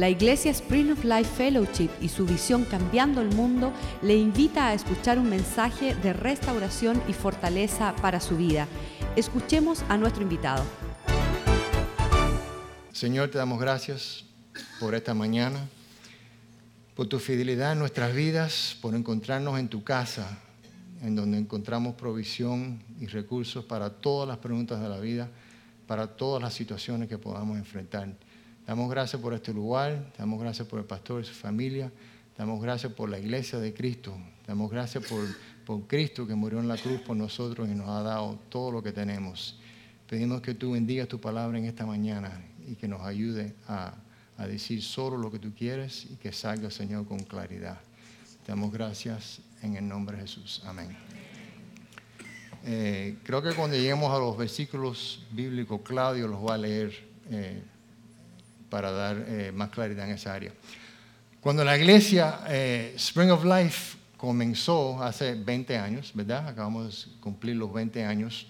La Iglesia Spring of Life Fellowship y su visión Cambiando el Mundo le invita a escuchar un mensaje de restauración y fortaleza para su vida. Escuchemos a nuestro invitado. Señor, te damos gracias por esta mañana, por tu fidelidad en nuestras vidas, por encontrarnos en tu casa, en donde encontramos provisión y recursos para todas las preguntas de la vida, para todas las situaciones que podamos enfrentar. Damos gracias por este lugar, damos gracias por el pastor y su familia, damos gracias por la iglesia de Cristo, damos gracias por, por Cristo que murió en la cruz por nosotros y nos ha dado todo lo que tenemos. Pedimos que tú bendigas tu palabra en esta mañana y que nos ayude a, a decir solo lo que tú quieres y que salga, Señor, con claridad. damos gracias en el nombre de Jesús. Amén. Eh, creo que cuando lleguemos a los versículos bíblicos, Claudio los va a leer eh, para dar eh, más claridad en esa área. Cuando la iglesia Spring of Life comenzó hace 20 años, ¿verdad? Acabamos de cumplir los 20 años.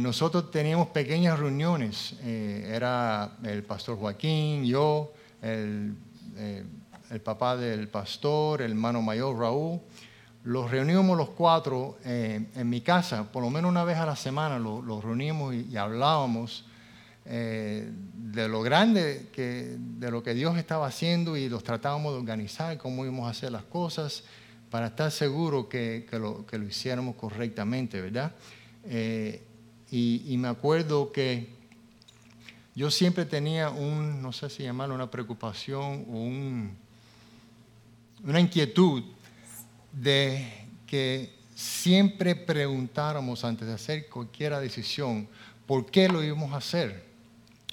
nosotros teníamos pequeñas reuniones. era el pastor Joaquín, yo, el, el papá del pastor, el hermano mayor Raúl los reuníamos los cuatro eh, en mi casa, por lo menos una vez a la semana los, reuníamos y, hablábamos eh, de lo grande, que, de lo que Dios estaba haciendo y los tratábamos de organizar, cómo íbamos a hacer las cosas, para estar seguros que, que, lo, que lo, hiciéramos correctamente, ¿verdad? Eh, y, me acuerdo que yo siempre tenía un, no sé si llamarlo una preocupación o un, una inquietud de que siempre preguntáramos antes de hacer cualquier decisión por qué lo íbamos a hacer.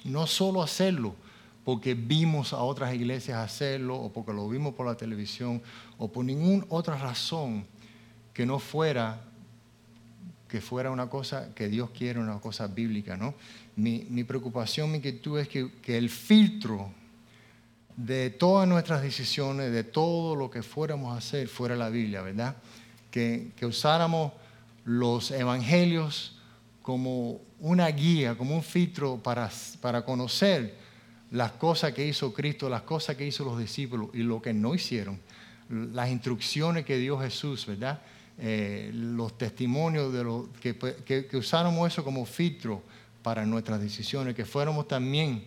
No solo hacerlo porque vimos a otras iglesias hacerlo o porque lo vimos por la televisión o por ninguna otra razón que no fuera que fuera una cosa que Dios quiere, una cosa bíblica, ¿no? Mi, mi preocupación, mi inquietud es que, que el filtro de todas nuestras decisiones, de todo lo que fuéramos a hacer fuera la Biblia, ¿verdad? Que, usáramos los evangelios como una guía, como un filtro para, para conocer las cosas que hizo Cristo, las cosas que hizo los discípulos y lo que no hicieron, las instrucciones que dio Jesús, ¿verdad? Eh, los testimonios de los que, que, usáramos eso como filtro para nuestras decisiones, que fuéramos también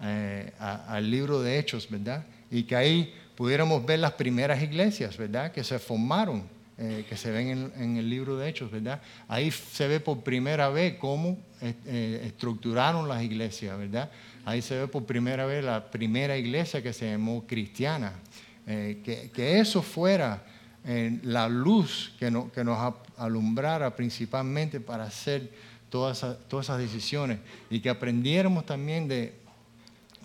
eh, al libro de Hechos, ¿verdad? Y que ahí pudiéramos ver las primeras iglesias, ¿verdad? Que se formaron, eh, que se ven en, el libro de Hechos, ¿verdad? Ahí se ve por primera vez cómo eh, estructuraron las iglesias, ¿verdad? Ahí se ve por primera vez la primera iglesia que se llamó cristiana. Que, que, eso fuera la luz que, no, que nos alumbrara principalmente para hacer todas todas esas decisiones y que aprendiéramos también de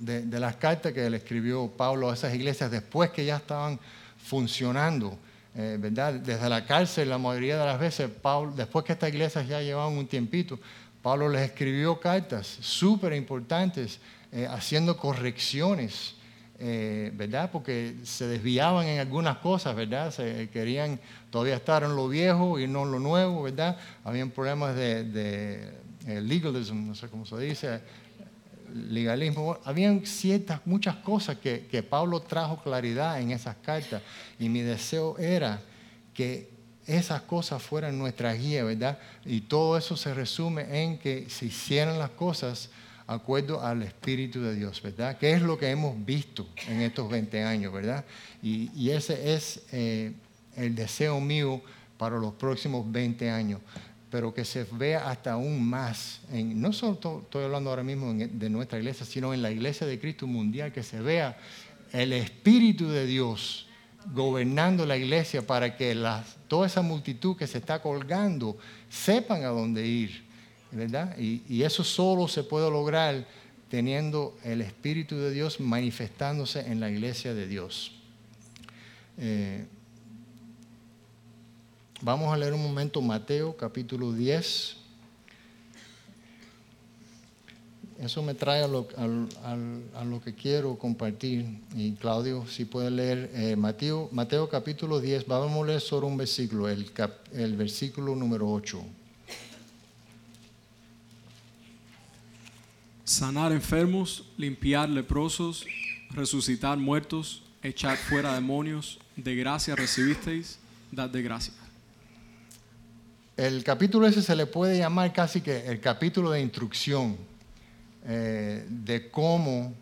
de, las cartas que le escribió Pablo a esas iglesias después que ya estaban funcionando. Eh, ¿verdad? Desde la cárcel, la mayoría de las veces, después que estas iglesias ya llevaban un tiempito, Pablo les escribió cartas súper importantes, eh, haciendo correcciones, eh, ¿verdad? Porque se desviaban en algunas cosas, ¿verdad? Se querían todavía estar en lo viejo y no en lo nuevo, ¿verdad? Habían problemas de, de legalism, no sé cómo se dice, legalismo. Habían ciertas, muchas cosas que, que Pablo trajo claridad en esas cartas y mi deseo era que esas cosas fueran nuestra guía, ¿verdad? Y todo eso se resume en que se hicieran las cosas acuerdo al Espíritu de Dios, ¿verdad? Que es lo que hemos visto en estos 20 años, ¿verdad? Y, y ese es eh, el deseo mío para los próximos 20 años pero que se vea hasta aún más, no solo estoy hablando ahora mismo de nuestra iglesia, sino en la iglesia de Cristo mundial, que se vea el Espíritu de Dios gobernando la iglesia para que toda esa multitud que se está colgando sepan a dónde ir, ¿verdad? Y, eso solo se puede lograr teniendo el Espíritu de Dios manifestándose en la iglesia de Dios. Eh, Vamos a leer un momento Mateo capítulo 10. Eso me trae a lo, que quiero compartir. Y Claudio, si puede leer eh, Mateo, Mateo capítulo 10, vamos a leer solo un versículo, el, el versículo número 8. Sanar enfermos, limpiar leprosos, resucitar muertos, echar fuera demonios, de gracia recibisteis, dad de gracia. El capítulo ese se le puede llamar casi que el capítulo de instrucción eh, de cómo,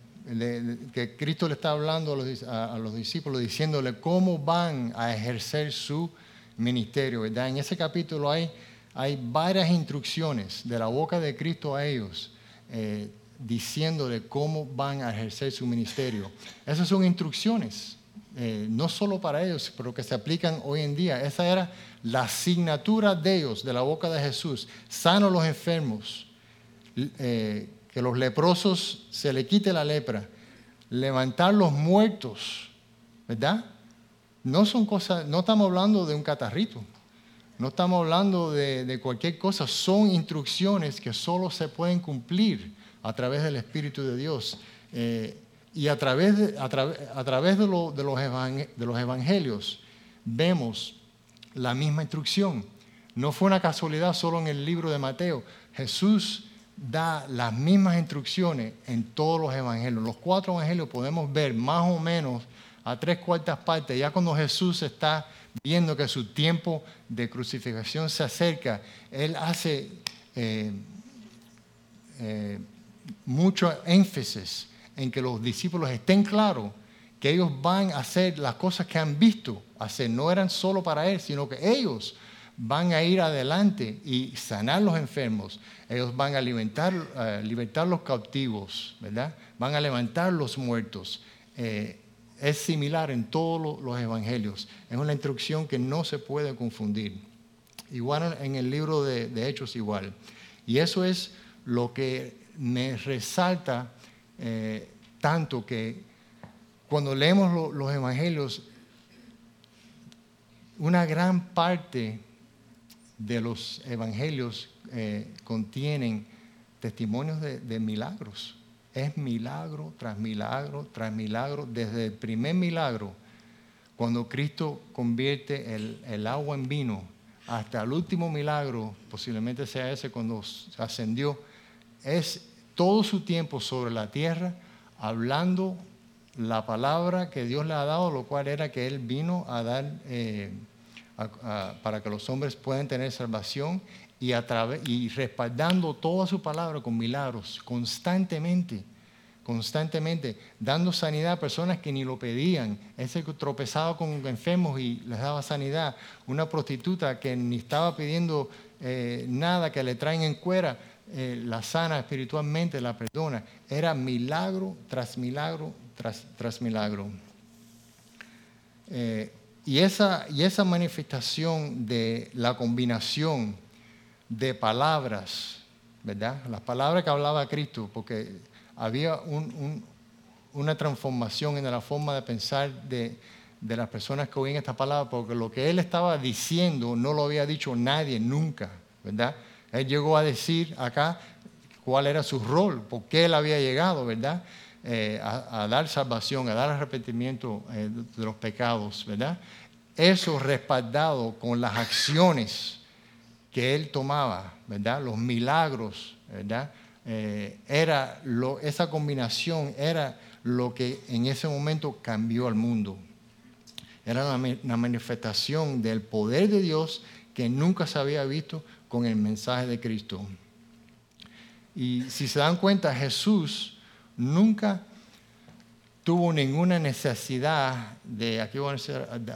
que Cristo le está hablando a los, discípulos, diciéndole cómo van a ejercer su ministerio. En ese capítulo hay, hay varias instrucciones de la boca de Cristo a ellos, eh, diciéndole cómo van a ejercer su ministerio. Esas son instrucciones eh, no solo para ellos, pero que se aplican hoy en día. Esa era la asignatura de ellos, de la boca de Jesús. Sano los enfermos, eh, que los leprosos se le quite la lepra, levantar los muertos, ¿verdad? No son cosas, no estamos hablando de un catarrito, no estamos hablando de, de cualquier cosa, son instrucciones que solo se pueden cumplir a través del Espíritu de Dios. Eh, y a través de, a a través de, lo- de los de los evangelios vemos la misma instrucción. No fue una casualidad solo en el libro de Mateo. Jesús da las mismas instrucciones en todos los evangelios. Los cuatro evangelios podemos ver más o menos a tres cuartas partes, ya cuando Jesús está viendo que su tiempo de crucifixión se acerca, Él hace eh, eh, mucho énfasis en que los discípulos estén claros que ellos van a hacer las cosas que han visto hacer, no eran solo para Él, sino que ellos van a ir adelante y sanar los enfermos, ellos van a alimentar, eh, libertar los cautivos, ¿verdad? Van a levantar los muertos. Eh, es similar en todos lo- los evangelios, es una instrucción que no se puede confundir. Igual en el libro de Hechos igual. Y eso es lo que me resalta eh, tanto que cuando leemos lo- los evangelios, una gran parte de los evangelios eh, contienen testimonios de, milagros. Es milagro tras milagro tras milagro, desde el primer milagro, cuando Cristo convierte el, el agua en vino, hasta el último milagro, posiblemente sea ese cuando ascendió, es todo su tiempo sobre la tierra hablando la palabra que Dios le ha dado, lo cual era que Él vino a dar eh, para que los hombres puedan tener salvación y, a y respaldando toda su palabra con milagros constantemente, constantemente, dando sanidad a personas que ni lo pedían. Ese que tropezaba con enfermos y les daba sanidad. Una prostituta que ni estaba pidiendo eh, nada, que le traen en cuera, eh, la sana espiritualmente, la perdona. Era milagro tras milagro tras, tras milagro. Eh, y, esa, y esa manifestación de la combinación de palabras, ¿verdad? Las palabras que hablaba Cristo, porque había un- un- una transformación en la forma de pensar de, de las personas que oían esta palabra, porque lo que él estaba diciendo no lo había dicho nadie nunca, ¿verdad? Él llegó a decir acá cuál era su rol, por qué él había llegado, ¿verdad? Eh, a, dar salvación, a dar arrepentimiento eh, de- los pecados, ¿verdad? Eso respaldado con las acciones que él tomaba, ¿verdad? Los milagros, ¿verdad? Eh, era lo, esa combinación era lo que en ese momento cambió al mundo. Era ma- la manifestación del poder de Dios que nunca se había visto con el mensaje de Cristo. Y si se dan cuenta, Jesús nunca tuvo ninguna necesidad de, aquí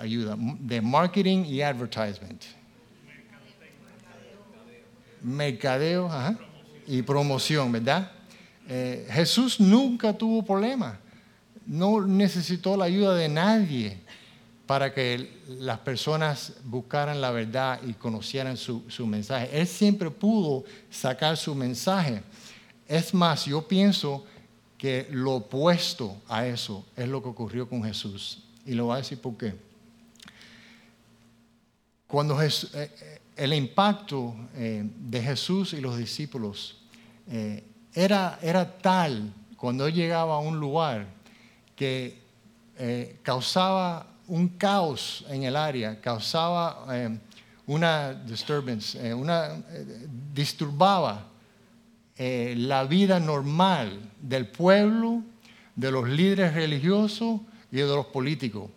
ayuda, de marketing y advertisement. Mercadeo ajá, y promoción, ¿verdad? Eh, Jesús nunca tuvo problema. No necesitó la ayuda de nadie para que las personas buscaran la verdad y conocieran su, su mensaje. Él siempre pudo sacar su mensaje. Es más, yo pienso que lo opuesto a eso es lo que ocurrió con Jesús. Y lo voy a decir por qué. Cuando eh, eh, el impacto eh, de Jesús y los discípulos era, era tal cuando él llegaba a un lugar que causaba un caos en el área, causaba eh, una disturbance, eh, una, eh, disturbaba la vida normal del pueblo, de los líderes religiosos y de los políticos.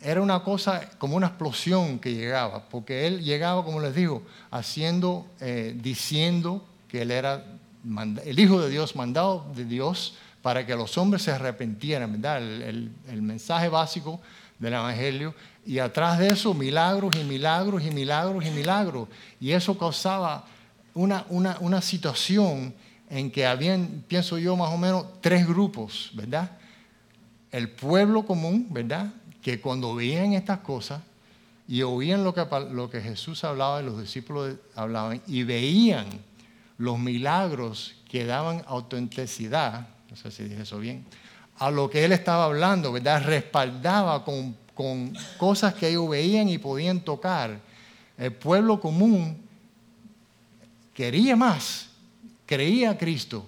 Era una cosa como una explosión que llegaba, porque él llegaba, como les digo, haciendo, diciendo que él era el Hijo de Dios, mandado de Dios para que los hombres se arrepintieran, ¿verdad? El, el mensaje básico del Evangelio. Y atrás de eso, milagros y milagros y milagros y milagros. Y eso causaba una, una, una situación en que habían, pienso yo, más o menos tres grupos, ¿verdad? El pueblo común, ¿verdad? Que cuando veían estas cosas y oían lo que, lo que Jesús hablaba y los discípulos hablaban y veían los milagros que daban autenticidad, no sé si dije eso bien, a lo que él estaba hablando, ¿verdad? Respaldaba con, con cosas que ellos veían y podían tocar. El pueblo común quería más, creía a Cristo,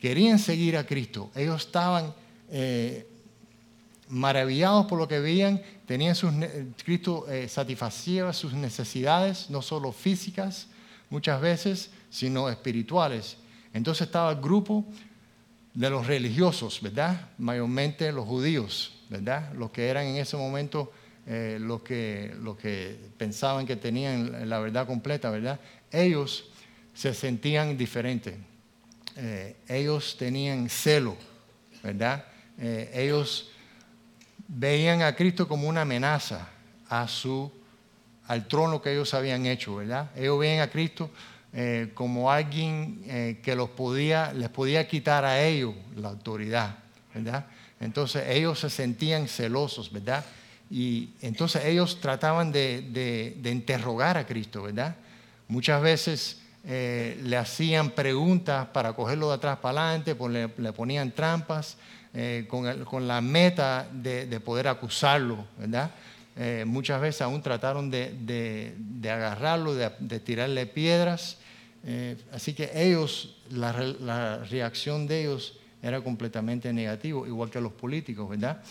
querían seguir a Cristo. Ellos estaban eh, maravillados por lo que veían, tenían sus, Cristo eh, satisfacía sus necesidades, no solo físicas muchas veces, sino espirituales. Entonces estaba el grupo de los religiosos, ¿verdad? Mayormente los judíos, ¿verdad? Los que eran en ese momento eh, los, que, los que pensaban que tenían la verdad completa, ¿verdad? Ellos se sentían diferentes. Eh, ellos tenían celo, ¿verdad? Eh, ellos veían a Cristo como una amenaza a su, al trono que ellos habían hecho, ¿verdad? Ellos veían a Cristo eh, como alguien que los podía, les podía quitar a ellos la autoridad, ¿verdad? Entonces ellos se sentían celosos, ¿verdad? Y entonces ellos trataban de, de interrogar a Cristo, ¿verdad? Muchas veces eh, le hacían preguntas para cogerlo de atrás para adelante, pues le, ponían trampas eh, con, la meta de, poder acusarlo, ¿verdad? Eh, muchas veces aún trataron de, agarrarlo, de, tirarle piedras. Así que ellos, la, reacción de ellos era completamente negativa, igual que los políticos, ¿verdad?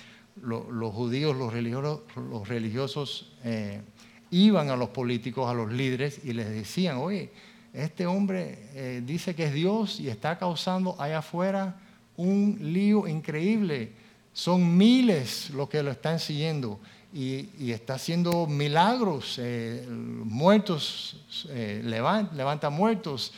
Los, judíos, los religiosos, los religiosos iban a los políticos, a los líderes y les decían, oye, este hombre eh, dice que es Dios y está causando allá afuera un lío increíble. Son miles los que lo están siguiendo y, está haciendo milagros. Eh, muertos, eh, levanta, muertos,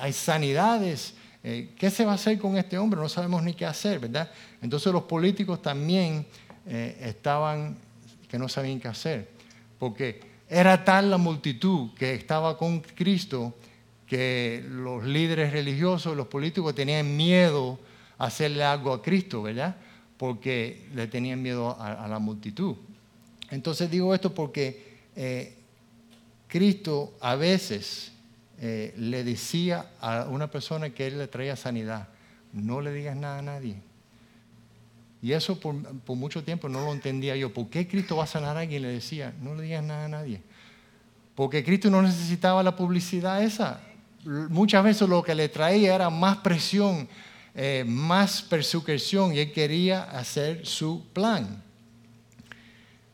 hay sanidades. ¿Qué se va a hacer con este hombre? No sabemos ni qué hacer, ¿verdad? Entonces los políticos también estaban que no sabían qué hacer, porque era tal la multitud que estaba con Cristo que los líderes religiosos, los políticos tenían miedo a hacerle algo a Cristo, ¿verdad? Porque le tenían miedo a, la multitud. Entonces digo esto porque eh, Cristo a veces eh, le decía a una persona que él le traía sanidad, no le digas nada a nadie. Y eso por, mucho tiempo no lo entendía yo. ¿Por qué Cristo va a sanar a alguien? Le decía, no le digas nada a nadie. Porque Cristo no necesitaba la publicidad esa muchas veces lo que le traía era más presión, eh, más persecución y él quería hacer su plan.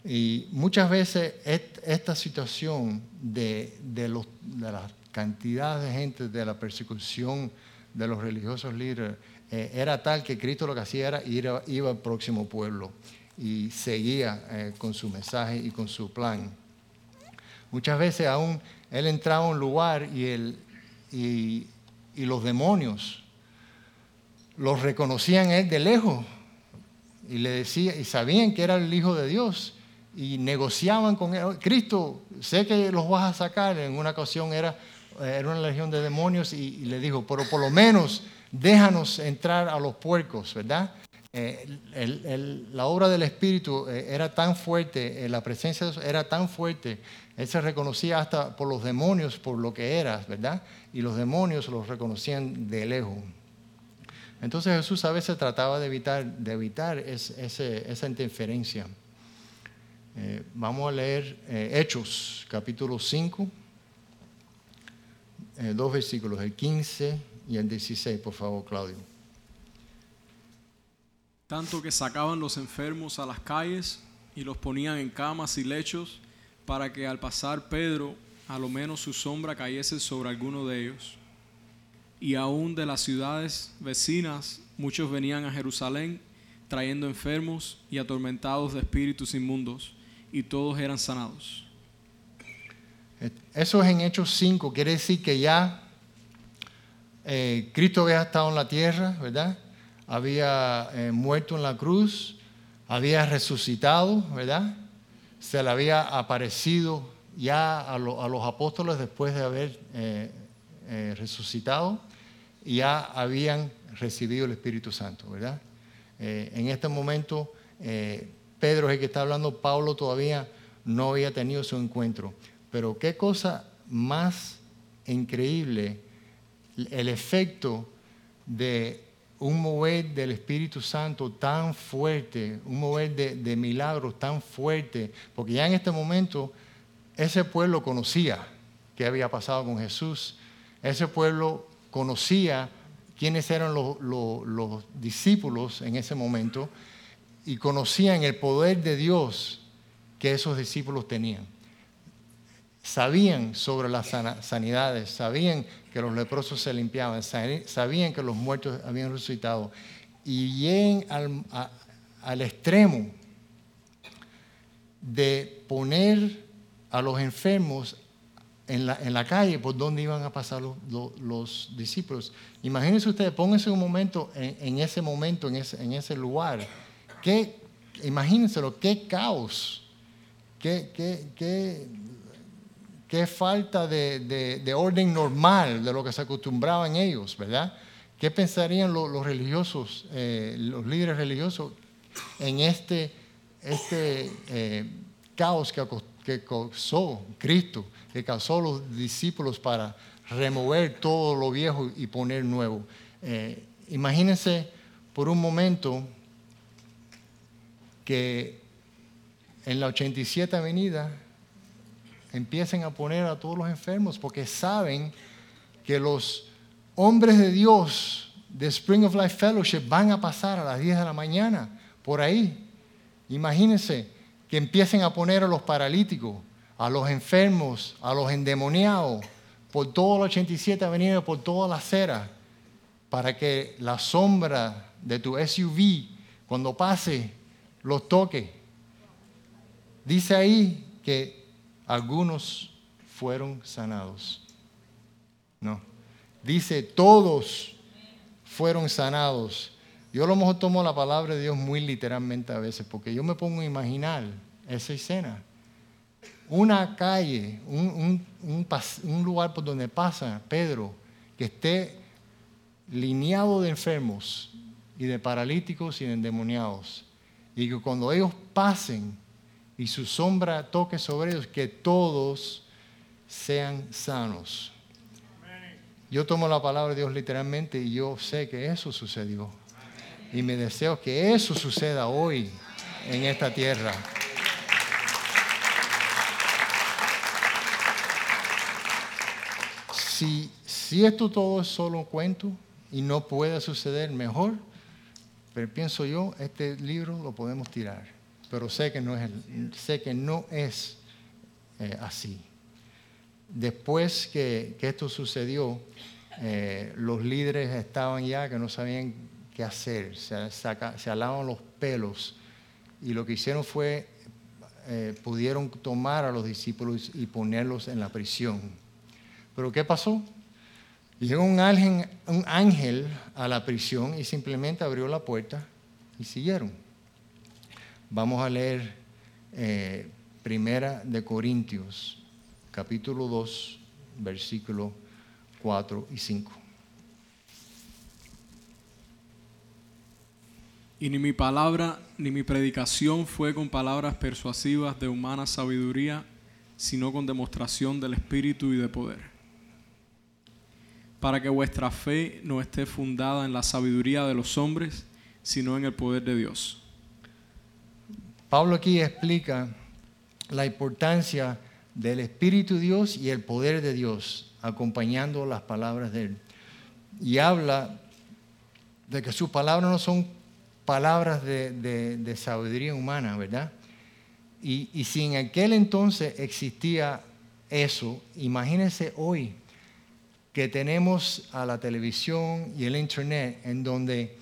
Y muchas veces esta situación de, de, la cantidad de gente, de la persecución de los religiosos líderes, eh, era tal que Cristo lo que hacía era ir iba al próximo pueblo y seguía eh, con su mensaje y con su plan. Muchas veces aún él entraba a un lugar y el, y, los demonios los reconocían él de lejos y le decía y sabían que era el hijo de Dios y negociaban con él. Cristo, sé que los vas a sacar. En una ocasión era, era una legión de demonios y, le dijo, pero por lo menos déjanos entrar a los puercos, ¿verdad? Eh, la obra del Espíritu eh, era tan fuerte, eh, la presencia de Dios era tan fuerte él se reconocía hasta por los demonios, por lo que eras, ¿verdad? Y los demonios los reconocían de lejos. Entonces Jesús a veces trataba de evitar, de evitar esa interferencia. Eh, vamos a leer eh, Hechos, capítulo 5, eh, dos versículos, el 15 y el 16, por favor, Claudio. Tanto que sacaban los enfermos a las calles y los ponían en camas y lechos para que al pasar Pedro, a lo menos su sombra cayese sobre alguno de ellos. y aún de las ciudades vecinas muchos venían a Jerusalén trayendo enfermos y atormentados de espíritus inmundos, y todos eran sanados. Eso es en Hechos 5, quiere decir que ya eh, Cristo había estado en la tierra, ¿verdad? Había eh, muerto en la cruz, había resucitado, ¿verdad? Se le había aparecido ya a, los apóstoles después de haber eh, resucitado y ya habían recibido el Espíritu Santo, ¿verdad? en este momento, Pedro es el que está hablando, Pablo todavía no había tenido su encuentro. Pero qué cosa más increíble el efecto de un mover del Espíritu Santo tan fuerte, un mover de, milagros tan fuerte, porque ya en este momento ese pueblo conocía qué había pasado con Jesús, ese pueblo conocía quiénes eran los, los discípulos en ese momento y conocían el poder de Dios que esos discípulos tenían sabían sobre las sanidades, sabían que los leprosos se limpiaban, sabían que los muertos habían resucitado y llegan al, extremo de poner a los enfermos en la, calle por donde iban a pasar los, discípulos. Imagínense ustedes, pónganse un momento en, ese momento, en ese, en ese lugar. ¿Qué, imagínenselo, qué caos, qué, qué, qué qué falta de, orden normal de lo que se acostumbraba en ellos, ¿verdad? ¿Qué pensarían los, religiosos, eh, los líderes religiosos en este, este eh, caos que, causó Cristo, que causó los discípulos para remover todo lo viejo y poner nuevo? Eh, imagínense por un momento que en la 87 Avenida empiecen a poner a todos los enfermos porque saben que los hombres de Dios de Spring of Life Fellowship van a pasar a las 10 de la mañana por ahí. Imagínense que empiecen a poner a los paralíticos, a los enfermos, a los endemoniados, por toda la 87 avenida, por toda la acera, para que la sombra de tu SUV, cuando pase, los toque. Dice ahí que algunos fueron sanados. No. Dice, todos fueron sanados. Yo a lo mejor tomo la palabra de Dios muy literalmente a veces, porque yo me pongo a imaginar esa escena. Una calle, un, un lugar por donde pasa Pedro, que esté lineado de enfermos y de paralíticos y de endemoniados. Y que cuando ellos pasen, y su sombra toque sobre ellos, que todos sean sanos. Yo tomo la palabra de Dios literalmente y yo sé que eso sucedió. Y me deseo que eso suceda hoy en esta tierra. Si, si esto todo es solo un cuento y no puede suceder mejor, pero pienso yo, este libro lo podemos tirar pero sé que no es, eh, así. Después que, esto sucedió, eh, los líderes estaban ya que no sabían qué hacer, se, se alaban los pelos y lo que hicieron fue, eh, pudieron tomar a los discípulos y ponerlos en la prisión. Pero ¿qué pasó? Llegó un ángel, a la prisión y simplemente abrió la puerta y siguieron. Vamos a leer eh, Primera de Corintios, capítulo 2, versículo 4 y 5. Y ni mi palabra ni mi predicación fue con palabras persuasivas de humana sabiduría, sino con demostración del Espíritu y de poder. Para que vuestra fe no esté fundada en la sabiduría de los hombres, sino en el poder de Dios. Pablo aquí explica la importancia del Espíritu de Dios y el poder de Dios acompañando las palabras de Él. Y habla de que sus palabras no son palabras de, sabiduría humana, ¿verdad? Y, y, si en aquel entonces existía eso, imagínense hoy que tenemos a la televisión y el internet en donde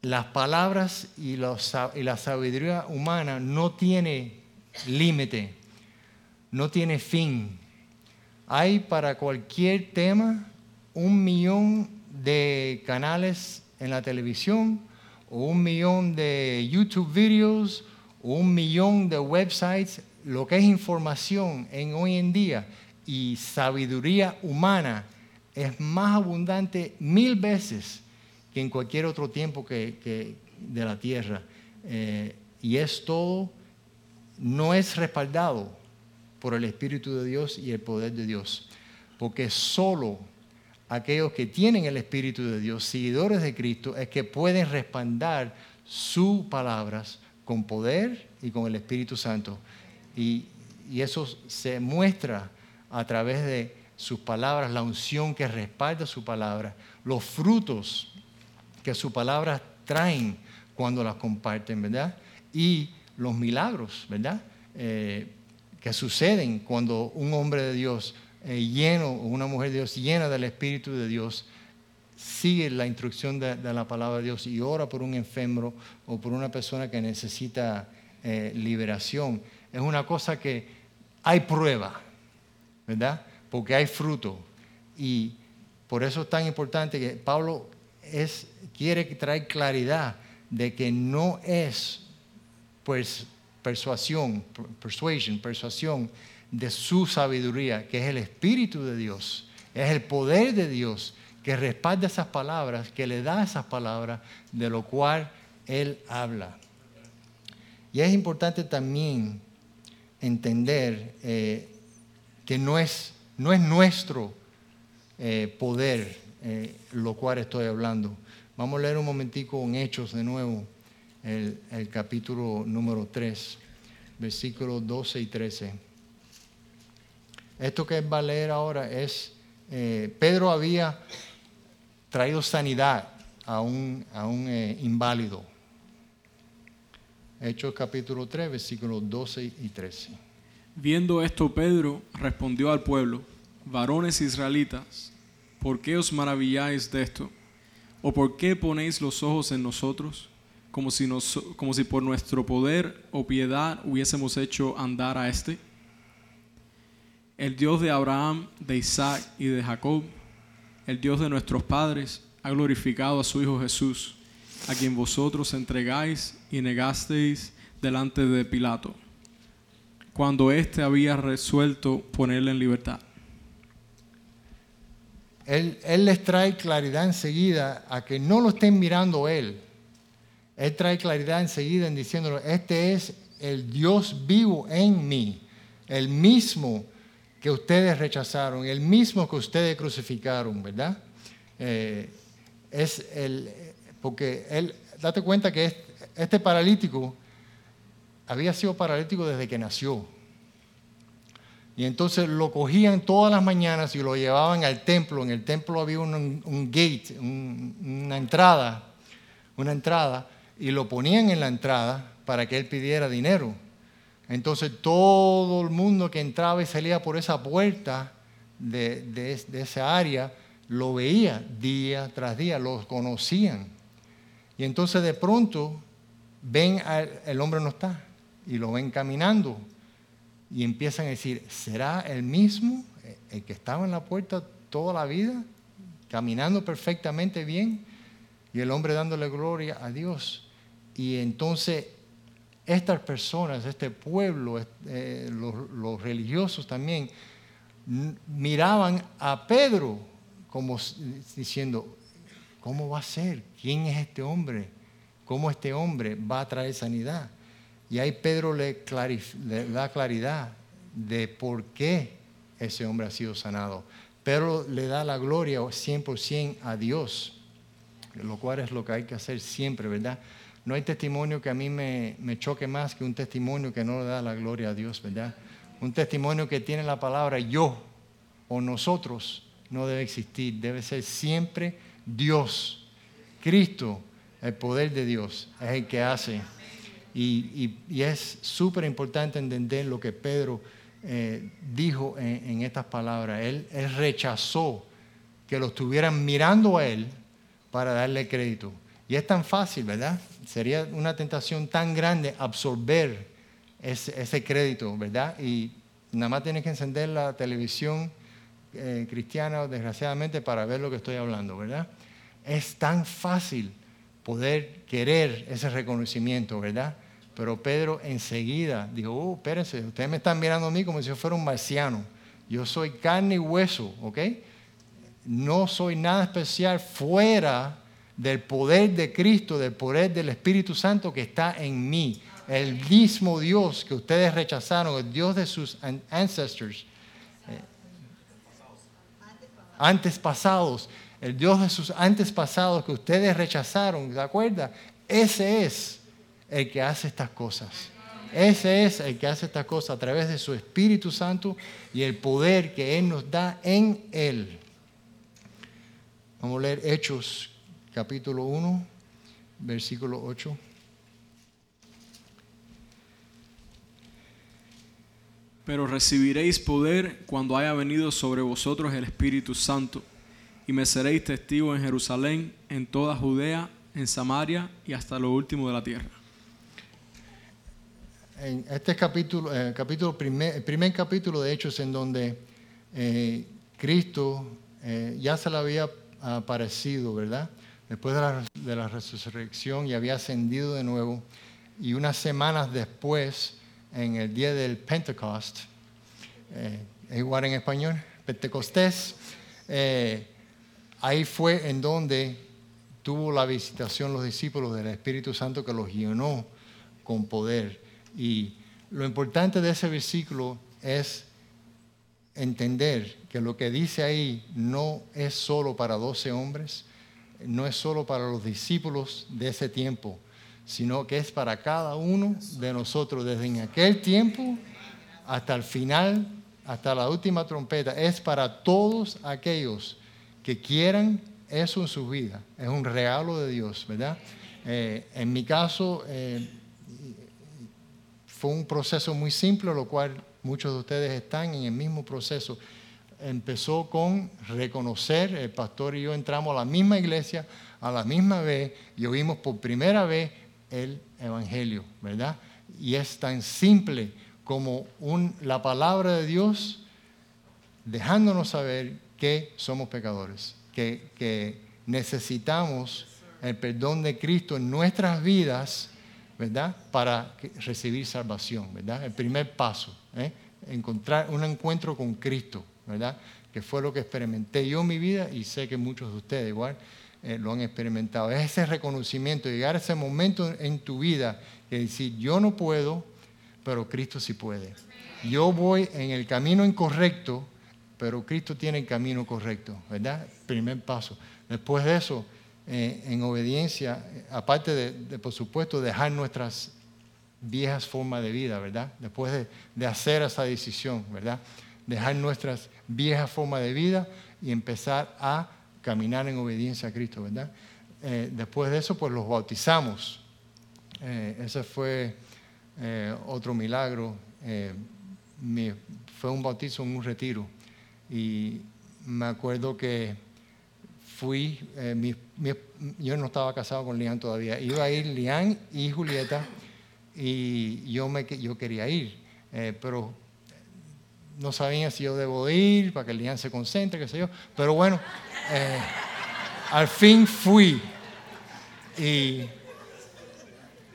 las palabras y, la sabiduría humana no tiene límite, no tiene fin. Hay para cualquier tema un millón de canales en la televisión o un millón de YouTube videos o un millón de websites, lo que es información en hoy en día y sabiduría humana es más abundante mil veces que en cualquier otro tiempo que, de la tierra. Eh, y es todo, no es respaldado por el Espíritu de Dios y el poder de Dios, porque solo aquellos que tienen el Espíritu de Dios, seguidores de Cristo, es que pueden respaldar sus palabras con poder y con el Espíritu Santo. Y, y eso se muestra a través de sus palabras, la unción que respalda su palabra, los frutos que sus palabras traen cuando las comparten, ¿verdad? Y los milagros, ¿verdad? Eh, que suceden cuando un hombre de Dios eh, lleno o una mujer de Dios llena del Espíritu de Dios sigue la instrucción de, la palabra de Dios y ora por un enfermo o por una persona que necesita eh, liberación. Es una cosa que hay prueba, ¿verdad? Porque hay fruto. Y por eso es tan importante que Pablo es, quiere traer claridad de que no es pues, persuasión, persuasion, persuasión de su sabiduría, que es el Espíritu de Dios, es el poder de Dios que respalda esas palabras, que le da esas palabras, de lo cual Él habla. Y es importante también entender eh, que no es, no es nuestro eh, poder eh, lo cual estoy hablando. Vamos a leer un momentico en Hechos de nuevo, el, el capítulo número 3, versículos 12 y 13. Esto que va a leer ahora es, Pedro había traído sanidad a un, a un inválido. Hechos capítulo 3, versículos 12 y 13. Viendo esto, Pedro respondió al pueblo, varones israelitas, ¿por qué os maravilláis de esto? ¿O por qué ponéis los ojos en nosotros, como si, como si por nuestro poder o piedad hubiésemos hecho andar a este? El Dios de Abraham, de Isaac y de Jacob, el Dios de nuestros padres, ha glorificado a su Hijo Jesús, a quien vosotros entregáis y negasteis delante de Pilato cuando éste había resuelto ponerle en libertad. Él, les trae claridad enseguida a que no lo estén mirando él. Él trae claridad enseguida en diciéndolo, este es el Dios vivo en mí, el mismo que ustedes rechazaron, el mismo que ustedes crucificaron, ¿verdad? Eh, es el, porque él, date cuenta que este paralítico había sido paralítico desde que nació. Y entonces lo cogían todas las mañanas y lo llevaban al templo. En el templo había un, gate, una entrada, una entrada, y lo ponían en la entrada para que él pidiera dinero. Entonces todo el mundo que entraba y salía por esa puerta de, de esa área lo veía día tras día, lo conocían. Y entonces de pronto ven, el hombre no está y lo ven caminando y empiezan a decir, ¿será el mismo, el que estaba en la puerta toda la vida, caminando perfectamente bien? Y el hombre dándole gloria a Dios. Y entonces estas personas, este pueblo, eh, los, religiosos también, miraban a Pedro como diciendo, ¿cómo va a ser? ¿Quién es este hombre? ¿Cómo este hombre va a traer sanidad? Y ahí Pedro le, da claridad de por qué ese hombre ha sido sanado. Pedro le da la gloria 100% a Dios, lo cual es lo que hay que hacer siempre, ¿verdad? No hay testimonio que a mí me, me choque más que un testimonio que no le da la gloria a Dios, ¿verdad? Un testimonio que tiene la palabra yo o nosotros no debe existir, debe ser siempre Dios, Cristo, el poder de Dios, es el que hace y, es súper importante entender lo que Pedro eh, dijo en, estas palabras. Él, rechazó que lo estuvieran mirando a él para darle crédito. Y es tan fácil, ¿verdad? Sería una tentación tan grande absorber ese, crédito, ¿verdad? Y nada más tienes que encender la televisión eh, cristiana, desgraciadamente, para ver lo que estoy hablando, ¿verdad? Es tan fácil poder querer ese reconocimiento, ¿verdad? Pero Pedro enseguida dijo, oh, espérense, ustedes me están mirando a mí como si yo fuera un marciano. Yo soy carne y hueso, ¿ok? No soy nada especial fuera del poder de Cristo, del poder del Espíritu Santo que está en mí. El mismo Dios que ustedes rechazaron, el Dios de sus ancestors, eh, antes pasados, el Dios de sus antes pasados que ustedes rechazaron, ¿de acuerdo? Ese es el que hace estas cosas. Ese es el que hace estas cosas a través de su Espíritu Santo y el poder que Él nos da en Él. Vamos a leer Hechos capítulo 1, versículo 8. Pero recibiréis poder cuando haya venido sobre vosotros el Espíritu Santo, y me seréis testigo en Jerusalén, en toda Judea, en Samaria y hasta lo último de la tierra. En este capítulo, capítulo primer, primer capítulo de Hechos en donde eh, Cristo eh, ya se le había aparecido, ¿verdad? Después de la, resurrección y había ascendido de nuevo, y unas semanas después, en el día del Pentecost, eh, es igual en español, Pentecostés, ahí fue en donde tuvo la visitación los discípulos del Espíritu Santo que los llenó con poder. Y lo importante de ese versículo es entender que lo que dice ahí no es solo para doce hombres, no es solo para los discípulos de ese tiempo, sino que es para cada uno de nosotros desde en aquel tiempo hasta el final, hasta la última trompeta. Es para todos aquellos que quieran eso en su vida. Es un regalo de Dios, ¿verdad? Eh, en mi caso eh, fue un proceso muy simple, lo cual muchos de ustedes están en el mismo proceso. Empezó con reconocer, el pastor y yo entramos a la misma iglesia a la misma vez y oímos por primera vez el Evangelio, ¿verdad? Y es tan simple como la palabra de Dios dejándonos saber que somos pecadores, que, que necesitamos el perdón de Cristo en nuestras vidas, ¿verdad? Para recibir salvación, ¿verdad? El primer paso, ¿eh? encontrar un encuentro con Cristo, ¿verdad? Que fue lo que experimenté yo en mi vida y sé que muchos de ustedes igual eh, lo han experimentado. Es ese reconocimiento, llegar a ese momento en tu vida que decir, yo no puedo, pero Cristo sí puede. Yo voy en el camino incorrecto, pero Cristo tiene el camino correcto, ¿verdad? Primer paso. Después de eso, eh, en obediencia, aparte de, por supuesto, dejar nuestras viejas formas de vida, ¿verdad? Después de, de hacer esa decisión, ¿verdad? Dejar nuestras viejas formas de vida y empezar a caminar en obediencia a Cristo, ¿verdad? Eh, después de eso, pues los bautizamos. Eh, ese fue eh, otro milagro. fue un bautizo en un retiro. Y me acuerdo que fui, yo no estaba casado con Lian todavía, iba a ir Lian y Julieta y yo, me, yo quería ir, pero no sabía si yo debo ir para que Lian se concentre, qué sé yo. Pero bueno, eh, al fin fui. Y,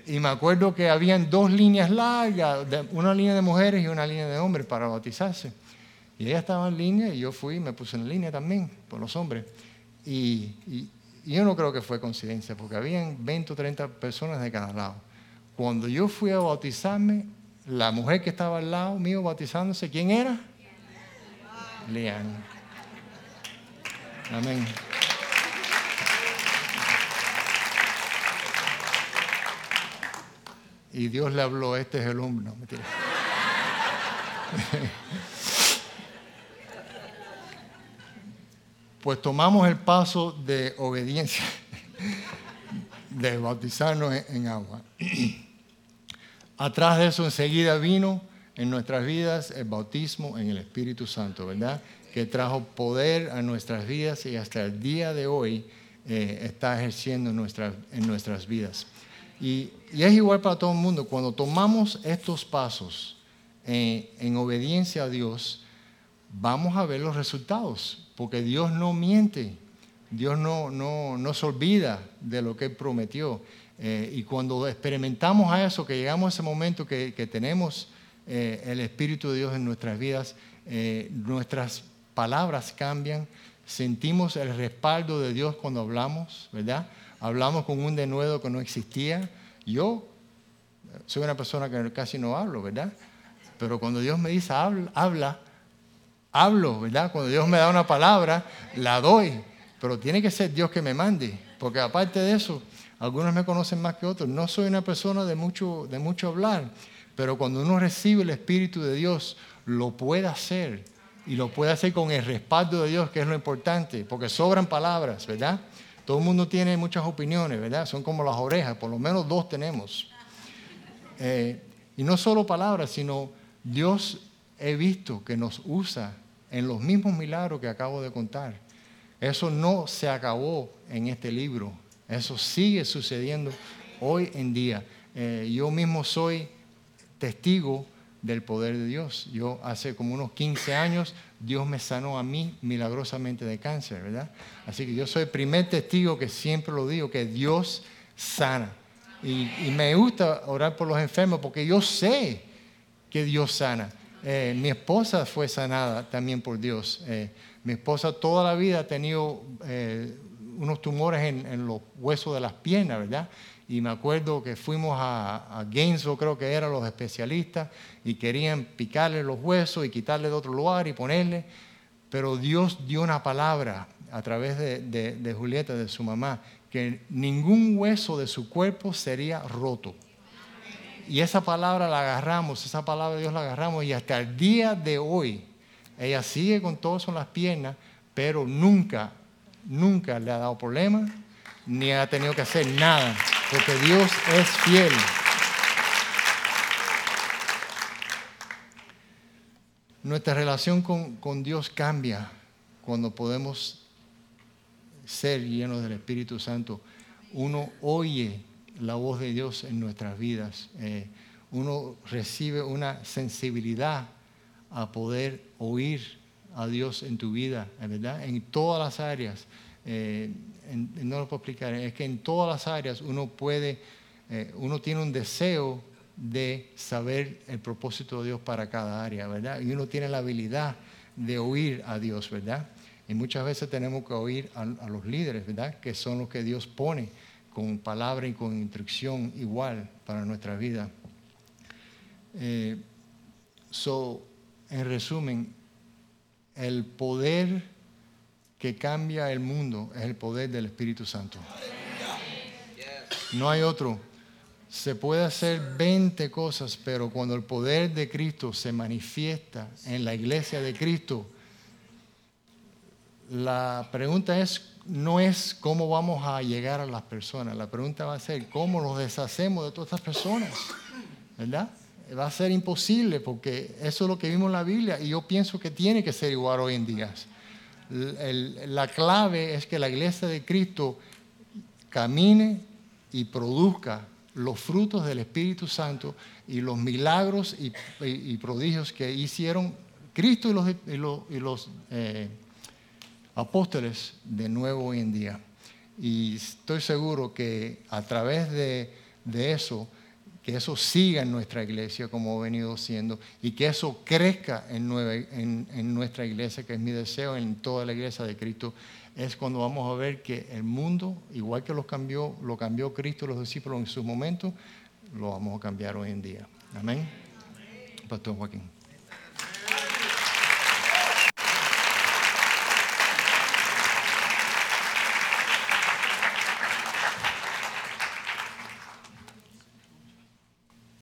y, me acuerdo que habían dos líneas largas, una línea de mujeres y una línea de hombres para bautizarse. Y ella estaba en línea y yo fui y me puse en línea también por los hombres. Y, yo no creo que fue coincidencia, porque habían 20 o 30 personas de cada lado. Cuando yo fui a bautizarme, la mujer que estaba al lado mío bautizándose, ¿quién era? Lian. Amén. Y Dios le habló, este es el hombre. No, pues tomamos el paso de obediencia, de bautizarnos en agua. Atrás de eso enseguida vino en nuestras vidas el bautismo en el Espíritu Santo, ¿verdad? que trajo poder a nuestras vidas y hasta el día de hoy eh, está ejerciendo en, nuestra, en nuestras vidas. Y, es igual para todo el mundo. Cuando tomamos estos pasos en, en obediencia a Dios, vamos a ver los resultados, porque Dios no miente, Dios no, no, no se olvida de lo que Él prometió. Eh, y cuando experimentamos a eso, que llegamos a ese momento que, que tenemos eh, el Espíritu de Dios en nuestras vidas, eh, nuestras palabras cambian, sentimos el respaldo de Dios cuando hablamos, ¿verdad? Hablamos con un denuedo que no existía. Yo soy una persona que casi no hablo, ¿verdad? Pero cuando Dios me dice habla, habla hablo, ¿verdad? Cuando Dios me da una palabra, la doy. Pero tiene que ser Dios que me mande. Porque aparte de eso, algunos me conocen más que otros. No soy una persona de mucho, de mucho hablar. Pero cuando uno recibe el Espíritu de Dios, lo puede hacer. Y lo puede hacer con el respaldo de Dios, que es lo importante. Porque sobran palabras, ¿verdad? Todo el mundo tiene muchas opiniones, ¿verdad? Son como las orejas. Por lo menos dos tenemos. Eh, y no solo palabras, sino Dios he visto que nos usa en los mismos milagros que acabo de contar. Eso no se acabó en este libro, eso sigue sucediendo hoy en día. Eh, yo mismo soy testigo del poder de Dios. Yo hace como unos 15 años, Dios me sanó a mí milagrosamente de cáncer, ¿verdad? Así que yo soy el primer testigo que siempre lo digo, que Dios sana. Y, y me gusta orar por los enfermos porque yo sé que Dios sana. Eh, mi esposa fue sanada también por Dios. Eh, mi esposa toda la vida ha tenido eh, unos tumores en, los huesos de las piernas, ¿verdad? Y me acuerdo que fuimos a, a, Gainesville, creo que eran los especialistas, y querían picarle los huesos y quitarle de otro lugar y ponerle. Pero Dios dio una palabra a través de, de Julieta, de su mamá, que ningún hueso de su cuerpo sería roto. Y esa palabra la agarramos, esa palabra de Dios la agarramos y hasta el día de hoy ella sigue con todo en las piernas, pero nunca, nunca le ha dado problema ni ha tenido que hacer nada, porque Dios es fiel. Nuestra relación con, con Dios cambia cuando podemos ser llenos del Espíritu Santo. Uno oye la voz de Dios en nuestras vidas. Eh, uno recibe una sensibilidad a poder oír a Dios en tu vida, ¿verdad? En todas las áreas. Eh, no lo puedo explicar, es que en todas las áreas uno puede, eh, uno tiene un deseo de saber el propósito de Dios para cada área, ¿verdad? Y uno tiene la habilidad de oír a Dios, ¿verdad? Y muchas veces tenemos que oír a, a los líderes, ¿verdad? Que son los que Dios pone con palabra y con instrucción igual para nuestra vida. Eh, so, en resumen, el poder que cambia el mundo es el poder del Espíritu Santo. No hay otro. Se puede hacer 20 cosas, pero cuando el poder de Cristo se manifiesta en la iglesia de Cristo, la pregunta es no es cómo vamos a llegar a las personas, la pregunta va a ser cómo nos deshacemos de todas estas personas, ¿verdad? Va a ser imposible porque eso es lo que vimos en la Biblia y yo pienso que tiene que ser igual hoy en día. la clave es que la iglesia de Cristo camine y produzca los frutos del Espíritu Santo y los milagros y, prodigios que hicieron Cristo y los, eh, apóstoles de nuevo hoy en día. Y estoy seguro que a través de, eso, que eso siga en nuestra iglesia como ha venido siendo y que eso crezca en, nuestra iglesia, que es mi deseo en toda la iglesia de Cristo, es cuando vamos a ver que el mundo, igual que lo cambió, lo cambió Cristo y los discípulos en su momento, lo vamos a cambiar hoy en día. Amén. Pastor Joaquín.